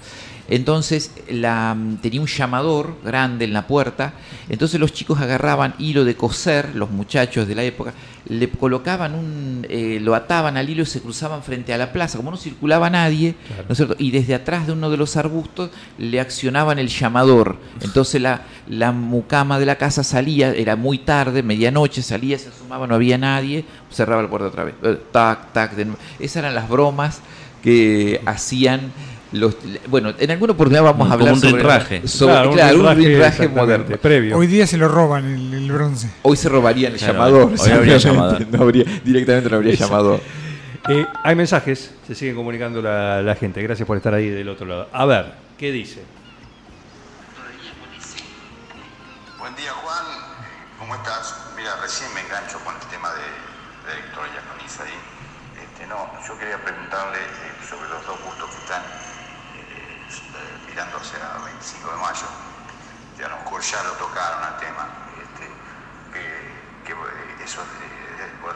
Entonces la, tenía un llamador grande en la puerta, entonces los chicos agarraban hilo de coser, los muchachos de la época, le colocaban un, eh, lo ataban al hilo y se cruzaban frente a la plaza, como no circulaba nadie, ¿no es cierto? Y desde atrás de uno de los arbustos le accionaban el llamador. Entonces la, la mucama de la casa salía, era muy tarde, medianoche, salía, se asomaba, no había nadie, cerraba la puerta otra vez. Eh, tac, tac. Esas eran las bromas que hacían bueno, en alguna oportunidad vamos a hablar un sobre, rinraje. Sobre, claro, un rinraje, moderno. Previo. Hoy día se lo roban el, bronce. Hoy se robarían el llamador. Hoy habría llamador. No habría, directamente no habría llamado. Eh, hay mensajes, se siguen comunicando la, la, gente. Gracias por estar ahí del otro lado. A ver, ¿qué dice? Buen día, Juan. ¿Cómo estás? Mira, recién me engancho con el tema de, de Héctor Yaconiza ahí. Este, no, yo quería preguntarle eh, sobre los dos gustos que están mirándose a 25 de mayo. A lo mejor ya lo tocaron al tema. Este, que, eh, eso es por,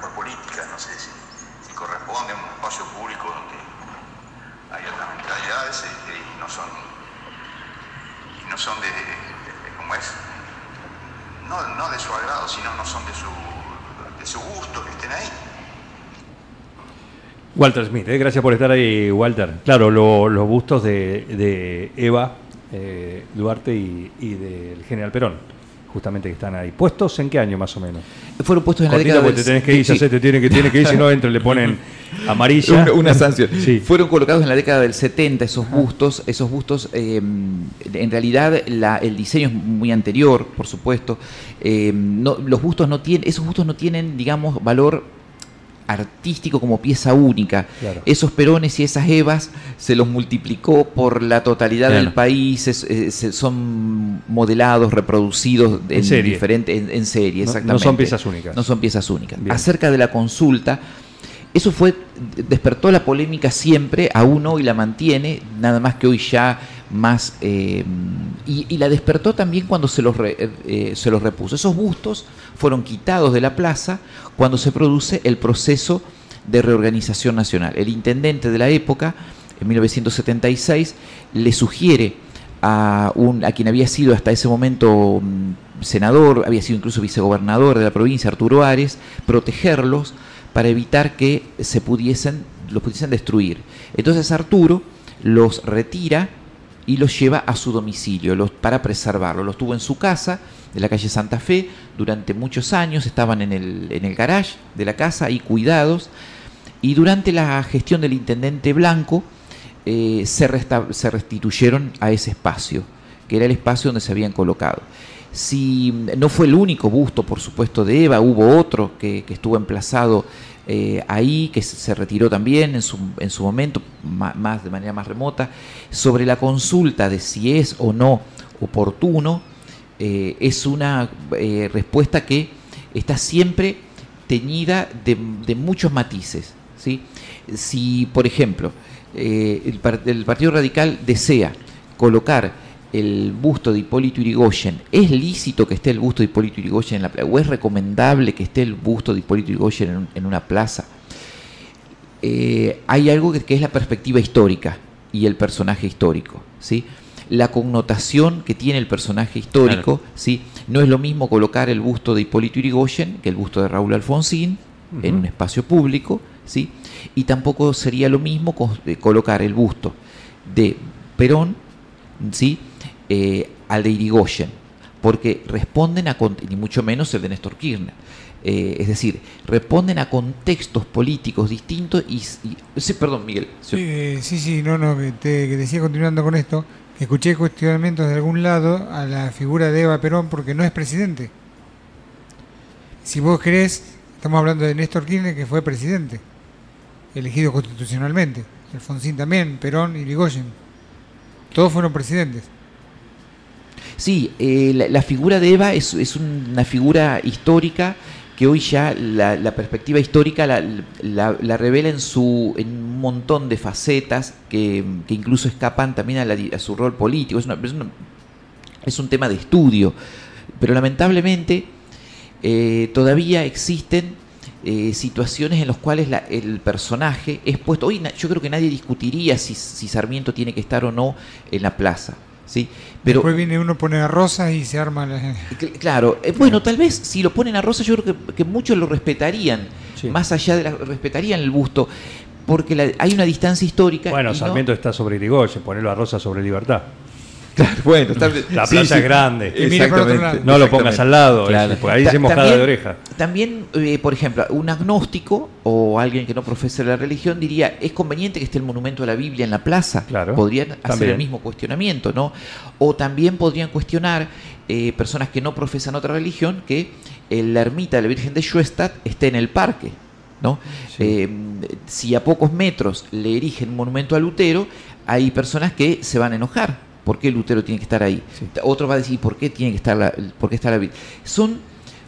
por política, no sé si, corresponde a un espacio público donde hay otras mentalidades este, y no son y no son de, es no, no, de su agrado sino no son de su de su gusto que estén ahí Walter Smith, eh, gracias por estar ahí, Walter. Claro, los bustos de, Eva eh, Duarte y, del general Perón, justamente que están ahí. ¿Puestos en qué año más o menos? Fueron puestos en la década del... te tenés que ir, sí, te tiene que, tiene que ir, si no entra le ponen amarilla. una, sanción. Fueron colocados en la década del 70 esos bustos, esos bustos, eh, en realidad el diseño es muy anterior, por supuesto. los bustos no tienen, esos bustos no tienen, digamos, valor artístico como pieza única. Esos perones y esas evas se los multiplicó por la totalidad del país, eh, son modelados, reproducidos en, serie. en, serie, exactamente. No, son piezas únicas. No son piezas únicas. Acerca de la consulta, eso fue despertó la polémica siempre, aún hoy la mantiene, nada más que hoy ya más eh, y, la despertó también cuando se los, eh, se los repuso. Esos bustos fueron quitados de la plaza cuando se produce el proceso de reorganización nacional. El intendente de la época, en 1976, le sugiere a, un, a quien había sido hasta ese momento mm, senador, había sido incluso vicegobernador de la provincia, Arturo Ares, protegerlos para evitar que se pudiesen, los pudiesen destruir. Entonces Arturo los retira y los lleva a su domicilio los, para preservarlos. Los tuvo en su casa, de la calle Santa Fe, durante muchos años, estaban en el, en el garage de la casa y cuidados, y durante la gestión del intendente Blanco eh, se, se restituyeron a ese espacio, que era el espacio donde se habían colocado. Si no fue el único busto, por supuesto, de Eva, hubo otro que, que estuvo emplazado eh, ahí, que se retiró también en su, en su momento, más, de manera más remota, sobre la consulta de si es o no oportuno, eh, es una eh, respuesta que está siempre teñida de, muchos matices. si, por ejemplo, el Partido Radical desea colocar el busto de Hipólito Yrigoyen, ¿es lícito que esté el busto de Hipólito Yrigoyen en la plaza? ¿O es recomendable que esté el busto de Hipólito Yrigoyen en, un- en una plaza? Eh, hay algo que, que es la perspectiva histórica y el personaje histórico, ¿sí? La connotación que tiene el personaje histórico, ¿sí? No es lo mismo colocar el busto de Hipólito Yrigoyen que el busto de Raúl Alfonsín en un espacio público, ¿sí? Y tampoco sería lo mismo eh, colocar el busto de Perón, ¿sí? Eh, al de Irigoyen, porque responden a, ni mucho menos el de Néstor Kirchner. Eh, es decir, responden a contextos políticos distintos y... y- sí, perdón, Miguel. Sí, sí, no, no, que, te, que decía continuando con esto, escuché cuestionamientos de algún lado a la figura de Eva Perón porque no es presidente. Si vos querés, estamos hablando de Néstor Kirchner que fue presidente, elegido constitucionalmente. Alfonsín también, Perón y. Todos fueron presidentes. Sí, eh, la, la figura de Eva es, una figura histórica que hoy ya la, la perspectiva histórica la, la- la revela en, su, en un montón de facetas que, incluso escapan también a, a su rol político. Es, una- es un tema de estudio, pero lamentablemente eh, todavía existen eh, situaciones en las cuales la- el personaje es puesto. Hoy yo creo que nadie discutiría si Sarmiento tiene que estar o no en la plaza. ¿Sí? Pero Después viene uno, pone a Rosas y se arma la... Cl- Claro, eh, bueno, tal vez si lo ponen a Rosa, yo creo que, que muchos lo respetarían, Sí. más allá de la, respetarían el busto, porque la- hay una distancia histórica. Bueno, no- Sarmiento está sobre Irigoyen, ponerlo a Rosa sobre Libertad. Claro, bueno, está- La sí, plaza sí. es grande. Y mira para otro Exactamente, lado. No lo pongas al lado, Claro. eso, porque ahí Ta- se mojada también- de oreja. También, eh, por ejemplo, un agnóstico o alguien que no profesa la religión diría, es conveniente que esté el monumento de la Biblia en la plaza. Claro, Podrían hacer también. el mismo cuestionamiento, ¿no? O también podrían cuestionar eh, personas que no profesan otra religión que eh, la ermita de la Virgen de Schoenstatt esté en el parque, ¿no? Sí. Eh, si a pocos metros le erigen un monumento a Lutero, hay personas que se van a enojar. ¿Por qué Lutero tiene que estar ahí? Sí. Otro va a decir, ¿por qué tiene que estar la, por qué está la Virgen? Son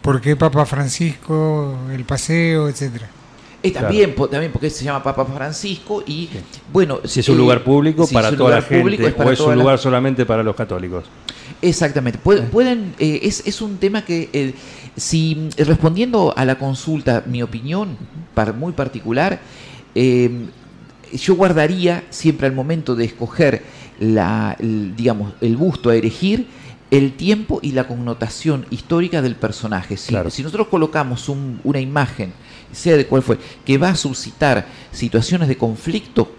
Porque Papa Francisco, el paseo, etcétera. Eh, Claro. también, po- también porque se llama Papa Francisco y bueno Si es un eh, lugar público si para toda la gente público, es para o es un la- lugar solamente para los católicos. exactamente Pu- pueden eh, es, es un tema que eh, si respondiendo a la consulta mi opinión par- muy particular eh, yo guardaría siempre al momento de escoger la el, digamos el busto a erigir el tiempo y la connotación histórica del personaje. Si, Claro. si nosotros colocamos un- una imagen, sea de cuál fue, que va a suscitar situaciones de conflicto,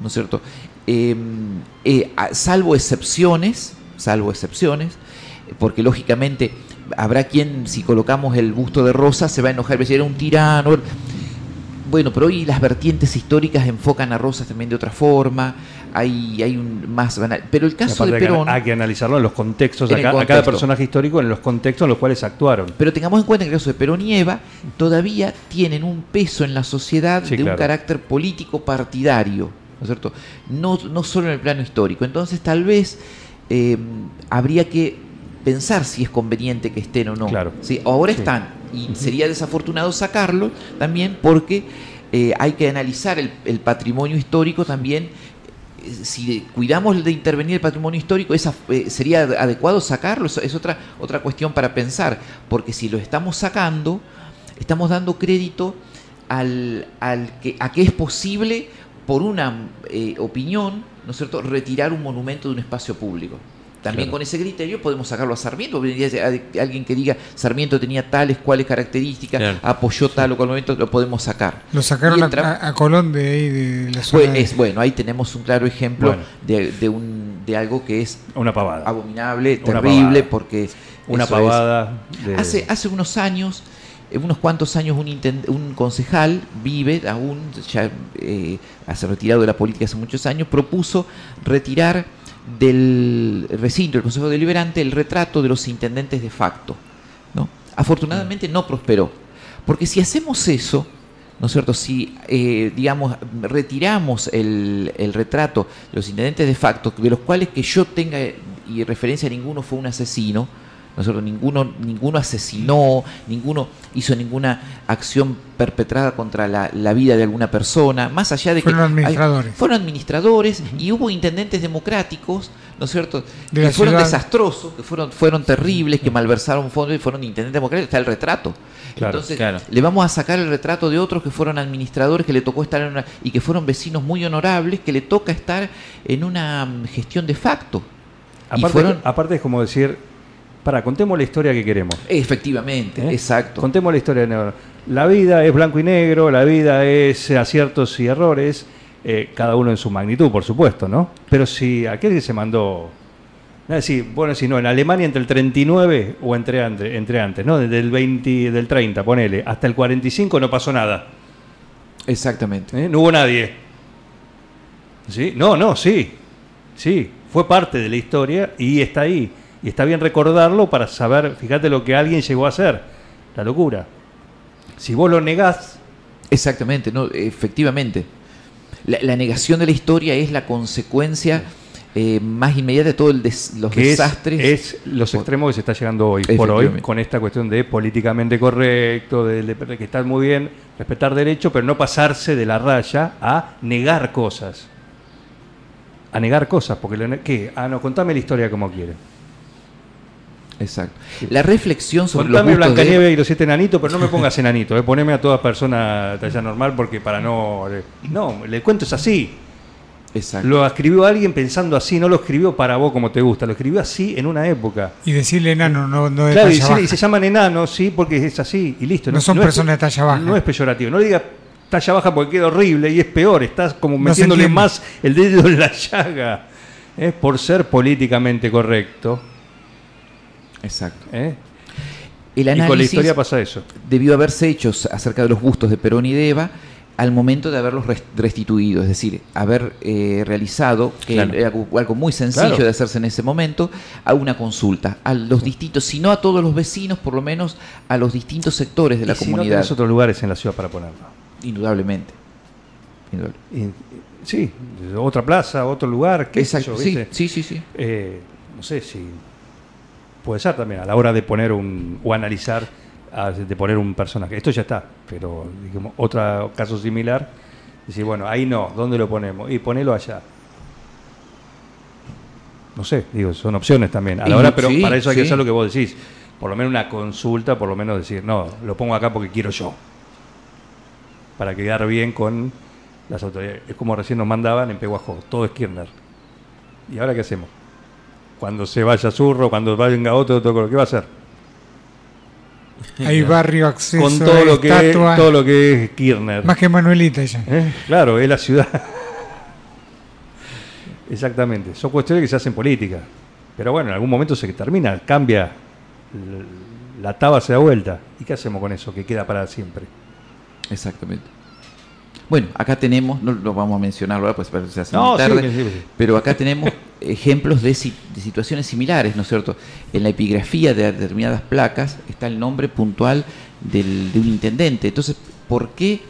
¿no es cierto? Eh, eh, salvo excepciones, salvo excepciones, porque lógicamente habrá quien, si colocamos el busto de Rosa, se va a enojar y va a decir, era un tirano. Bueno, pero hoy las vertientes históricas enfocan a Rosas también de otra forma, hay, hay un más banal. Pero el caso de Perón... Hay que analizarlo en los contextos, En a, cada personaje histórico, en los contextos en los cuales actuaron. Pero tengamos en cuenta que el caso de Perón y Eva todavía tienen un peso en la sociedad Sí, de claro. un carácter político partidario, ¿no es cierto? No, no solo en el plano histórico. Entonces tal vez eh, habría que pensar si es conveniente que estén o no. Claro. Sí, ahora Sí. están y sería desafortunado sacarlo también porque eh, hay que analizar el, el patrimonio histórico también si cuidamos de intervenir el patrimonio histórico, esa, eh, sería adecuado sacarlo, es otra, otra cuestión para pensar, porque si lo estamos sacando, estamos dando crédito al, al que, a que es posible, por una eh, opinión, ¿no es cierto?, retirar un monumento de un espacio público. También Claro. con ese criterio podemos sacarlo a Sarmiento, alguien que diga Sarmiento tenía tales, cuales características, Claro. apoyó tal o cual momento, lo podemos sacar. Lo sacaron a, entra- a- a Colón de ahí, de la zona. Pues, de- es, bueno, ahí tenemos un claro ejemplo Bueno. de, de un, de algo que es Una pavada. abominable, terrible, porque Una es- pavada. de- Hace, hace unos años, eh, unos cuantos años, un, un concejal, vive aún, ya eh, hace retirado de la política hace muchos años, propuso retirar del recinto del Consejo Deliberante el retrato de los intendentes de facto. ¿no? Afortunadamente no prosperó, porque si hacemos eso, ¿no es cierto? Si, eh, digamos, retiramos el, el retrato de los intendentes de facto, de los cuales que yo tenga y referencia a ninguno fue un asesino, ¿no es cierto? Ninguno, ninguno asesinó, ninguno hizo ninguna acción perpetrada contra la, la vida de alguna persona, más allá de Fueron que... administradores. fueron administradores y hubo intendentes democráticos, ¿no es cierto? De que fueron ciudad. desastrosos, que fueron, fueron terribles, que malversaron fondos y fueron intendentes democráticos, está el retrato. Claro, Entonces, claro. le vamos a sacar el retrato de otros que fueron administradores, que le tocó estar en una, y que fueron vecinos muy honorables, que le toca estar en una mm, gestión de facto. Y fueron, aparte es como decir, para, contemos la historia que queremos. efectivamente, ¿eh? exacto. Contemos la historia. de- La vida es blanco y negro, la vida es aciertos y errores, eh, cada uno en su magnitud, por supuesto, ¿no? Pero si aquel que se mandó... Decir, bueno, si no, en Alemania entre el 39 o entre antes, entre antes ¿no? Desde el 20, del 30, ponele, hasta el 45 no pasó nada. Exactamente. ¿eh? No hubo nadie. ¿Sí? No, no, sí. Sí, fue parte de la historia y está ahí. Y está bien recordarlo para saber, fíjate lo que alguien llegó a hacer. La locura. Si vos lo negás, Exactamente, no, efectivamente. La, la negación de la historia es la consecuencia eh, más inmediata de todos los que desastres. es los extremos que se está llegando hoy por hoy con esta cuestión de políticamente correcto, de, de que está muy bien respetar derechos, pero no pasarse de la raya a negar cosas. A negar cosas, porque ¿qué? Ah, no, contame la historia como quieres. Exacto. La reflexión sobre Contame los gustos de- Blancanieves y los siete enanitos, pero no me pongas enanito, eh, poneme a todas personas de talla normal porque para no... No, el cuento es así. Exacto. Lo escribió alguien pensando así, no lo escribió para vos como te gusta, lo escribió así en una época. Y decirle enano, no, no de Claro, y, talla sí- baja. y se llaman enanos, sí, porque es así, y listo. No son personas de talla baja. No es peyorativo, no le diga talla baja porque queda horrible y es peor, estás como metiéndole más el dedo en la llaga. Es por ser políticamente correcto. Exacto. ¿eh? El Y con la análisis historia pasa eso. debió haberse hecho acerca de los gustos de Perón y de Eva al momento de haberlos res- restituido, es decir, haber eh, realizado, que Claro. era algo, muy sencillo Claro. de hacerse en ese momento, a una consulta, a los distintos, si no a todos los vecinos, por lo menos a los distintos sectores de la si no comunidad, tenés otros lugares en la ciudad para ponerlo. indudablemente. Indudable. Y- y- sí, otra plaza, otro lugar, qué sé Exacto, yo, sí, ¿viste? sí, sí, sí. Eh, no sé si puede ser también a la hora de poner un o analizar a- de poner un personaje. Esto ya está, pero digamos otro caso similar, decir, bueno, ahí no, ¿dónde lo ponemos? Y ponelo allá. No sé, digo, son opciones también. A la hora, pero sí, para eso hay que hacer lo que vos decís. Por lo menos una consulta, por lo menos decir, no, lo pongo acá porque quiero yo. Para quedar bien con las autoridades. Es como recién nos mandaban en Peguajo, todo es Kirchner. ¿Y ahora qué hacemos? Cuando se vaya Zurro, cuando venga otro, todo, ¿qué va a hacer? Hay barrio, acceso, Con todo lo, que es, todo lo que es Kirchner. más que Manuelita ya. ¿Eh? Claro, es la ciudad. Exactamente. Son cuestiones que se hacen política. Pero bueno, en algún momento se termina, cambia, la taba se da vuelta. ¿Y qué hacemos con eso que queda para siempre? Exactamente. Bueno, acá tenemos, no lo vamos a mencionar ahora, pues se hace No, sí, tarde, sí, que sí. pero acá tenemos ejemplos de, si- de situaciones similares, ¿no es cierto? En la epigrafía de determinadas placas está el nombre puntual del- de un intendente. Entonces, ¿por qué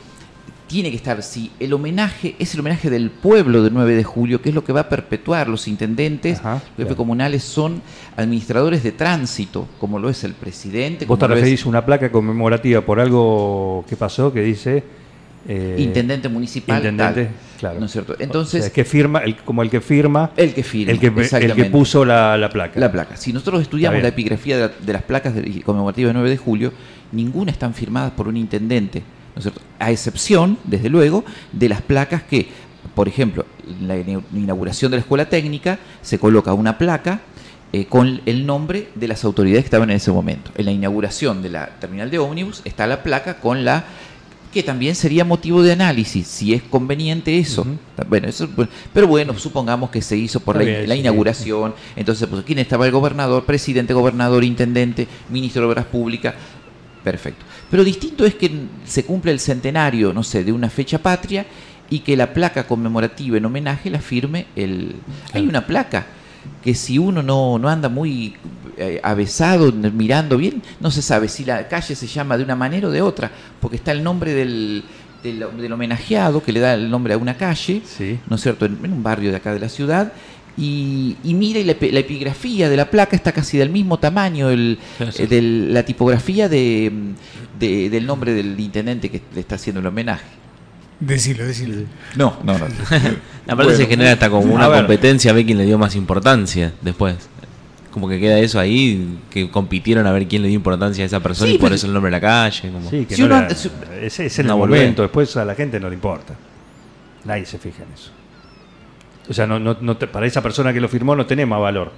tiene que estar? Si el homenaje es el homenaje del pueblo del 9 de julio, que es lo que va a perpetuar los intendentes, Ajá, los jefes comunales son administradores de tránsito, como lo es el presidente. Vos te como lo es referís a una placa conmemorativa por algo que pasó que dice... eh, intendente municipal. Intendente, tal. claro. ¿No es cierto? O Entonces, sea, que firma, el- como el que firma, el que firma. el que, el que exactamente. puso la, la placa. la placa. Si nosotros estudiamos la epigrafía de, la- de las placas de- conmemorativas del 9 de julio, ninguna están firmadas por un intendente, ¿no es cierto? A excepción, desde luego, de las placas que, por ejemplo, en la ina- inauguración de la escuela técnica se coloca una placa eh, con el nombre de las autoridades que estaban en ese momento. En la inauguración de la terminal de ómnibus está la placa con la que también sería motivo de análisis, si es conveniente eso. Bueno, eso pero bueno, supongamos que se hizo por la, bien, la sí. inauguración, entonces pues, ¿quién estaba? El gobernador, presidente, gobernador, intendente, ministro de Obras Públicas, perfecto. Pero distinto es que se cumple el centenario, no sé, de una fecha patria y que la placa conmemorativa en homenaje la firme el... Hay una placa que si uno no, no anda muy eh, avesado, mirando bien, no se sabe si la calle se llama de una manera o de otra, porque está el nombre del, del, del homenajeado que le da el nombre a una calle, Sí. ¿no es cierto?, en, en un barrio de acá de la ciudad, y, y mira y la, la epigrafía de la placa está casi del mismo tamaño, el, sí. eh, del- la tipografía de, de- del nombre del intendente que le está haciendo el homenaje. Decilo, decilo. No, no, no. Aparte Bueno. se genera hasta como una competencia a ver quién le dio más importancia después. Como que queda eso ahí, que compitieron a ver quién le dio importancia a esa persona Sí, y por eso el nombre de la calle. Como... Sí, que Si no uno era- anda- si- ese es No el volvé. momento, después a la gente no le importa. Nadie se fija en eso. O sea, no, no, no te- para esa persona que lo firmó no tiene más valor.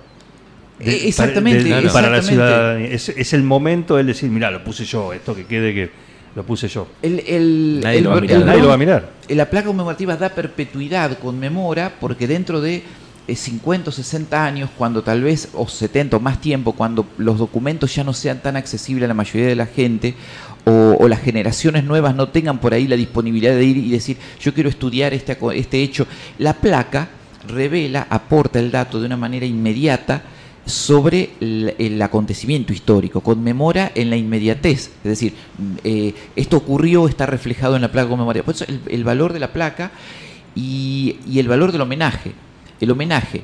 Eh, exactamente, para, de- para la ciudadanía. Es, es el momento de él decir, mira, lo puse yo, esto que quede que lo puse yo. El, el- Nadie el- lo va a mirar. Nadie lo va a mirar. La placa conmemorativa da perpetuidad, conmemora, porque dentro de eh, 50 o 60 años, cuando tal vez, o 70 o más tiempo, cuando los documentos ya no sean tan accesibles a la mayoría de la gente, o, o las generaciones nuevas no tengan por ahí la disponibilidad de ir y decir, yo quiero estudiar este, este hecho, la placa revela, aporta el dato de una manera inmediata sobre el, el acontecimiento histórico, conmemora en la inmediatez, es decir, mm, eh, esto ocurrió, está reflejado en la placa conmemorativa. Por eso el, el valor de la placa y, y el valor del homenaje. El homenaje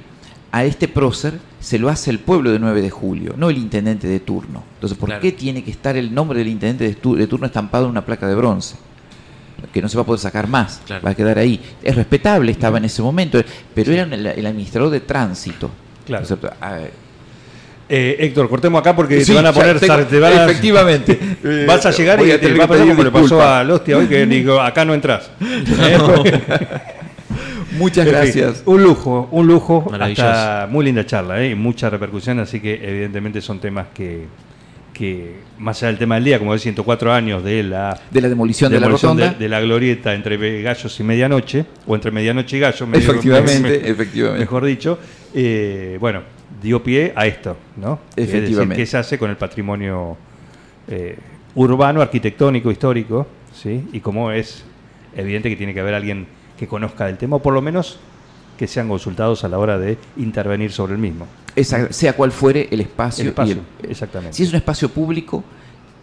a este prócer se lo hace el pueblo de 9 de julio, no el intendente de turno. Entonces, ¿por Claro. qué tiene que estar el nombre del intendente de, tu- de turno estampado en una placa de bronce? que no se va a poder sacar más, Claro. va a quedar ahí. Es respetable, estaba en ese momento, pero era el, el administrador de tránsito. Claro. Eh, Héctor, cortemos acá porque Sí, te van a poner. tengo- sar- te van a- efectivamente. Eh, vas a llegar y a te va a pasar pedir como le pasó a Lostia hoy, que digo, acá no entras. ¿Eh? Muchas gracias. un lujo, un lujo. Hasta muy linda charla, ¿eh? y mucha repercusión, así que evidentemente son temas que, que más allá del tema del día, como de 104 años de la De la demolición, demolición de la de, de la glorieta entre gallos y medianoche, o entre medianoche y gallo, me- Efectivamente, me- efectivamente. mejor dicho, eh, bueno, dio pie a esto, ¿no? Es decir, Efectivamente. ¿Qué se hace con el patrimonio eh, urbano, arquitectónico, histórico? ¿sí? Y cómo es evidente que tiene que haber alguien que conozca del tema, o por lo menos que sean consultados a la hora de intervenir sobre el mismo. Esa- sea cual fuere el espacio. El y espacio, el- exactamente. Si es un espacio público,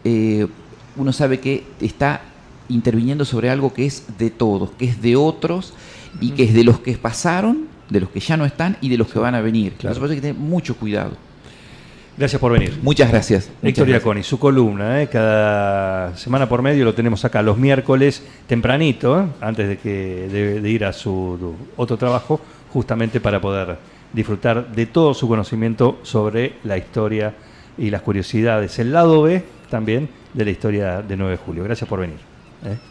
eh, uno sabe que está interviniendo sobre algo que es de todos, que es de otros y que es de los que pasaron, de los que ya no están y de los que van a venir. Claro. Por eso hay que tener mucho cuidado. Gracias por venir. Muchas gracias. Héctor. Iaconi, su columna, ¿eh? cada semana por medio lo tenemos acá los miércoles tempranito, ¿eh? antes de, que, de, de ir a su otro trabajo, justamente para poder disfrutar de todo su conocimiento sobre la historia y las curiosidades, el lado B también de la historia de 9 de julio. Gracias por venir. ¿eh?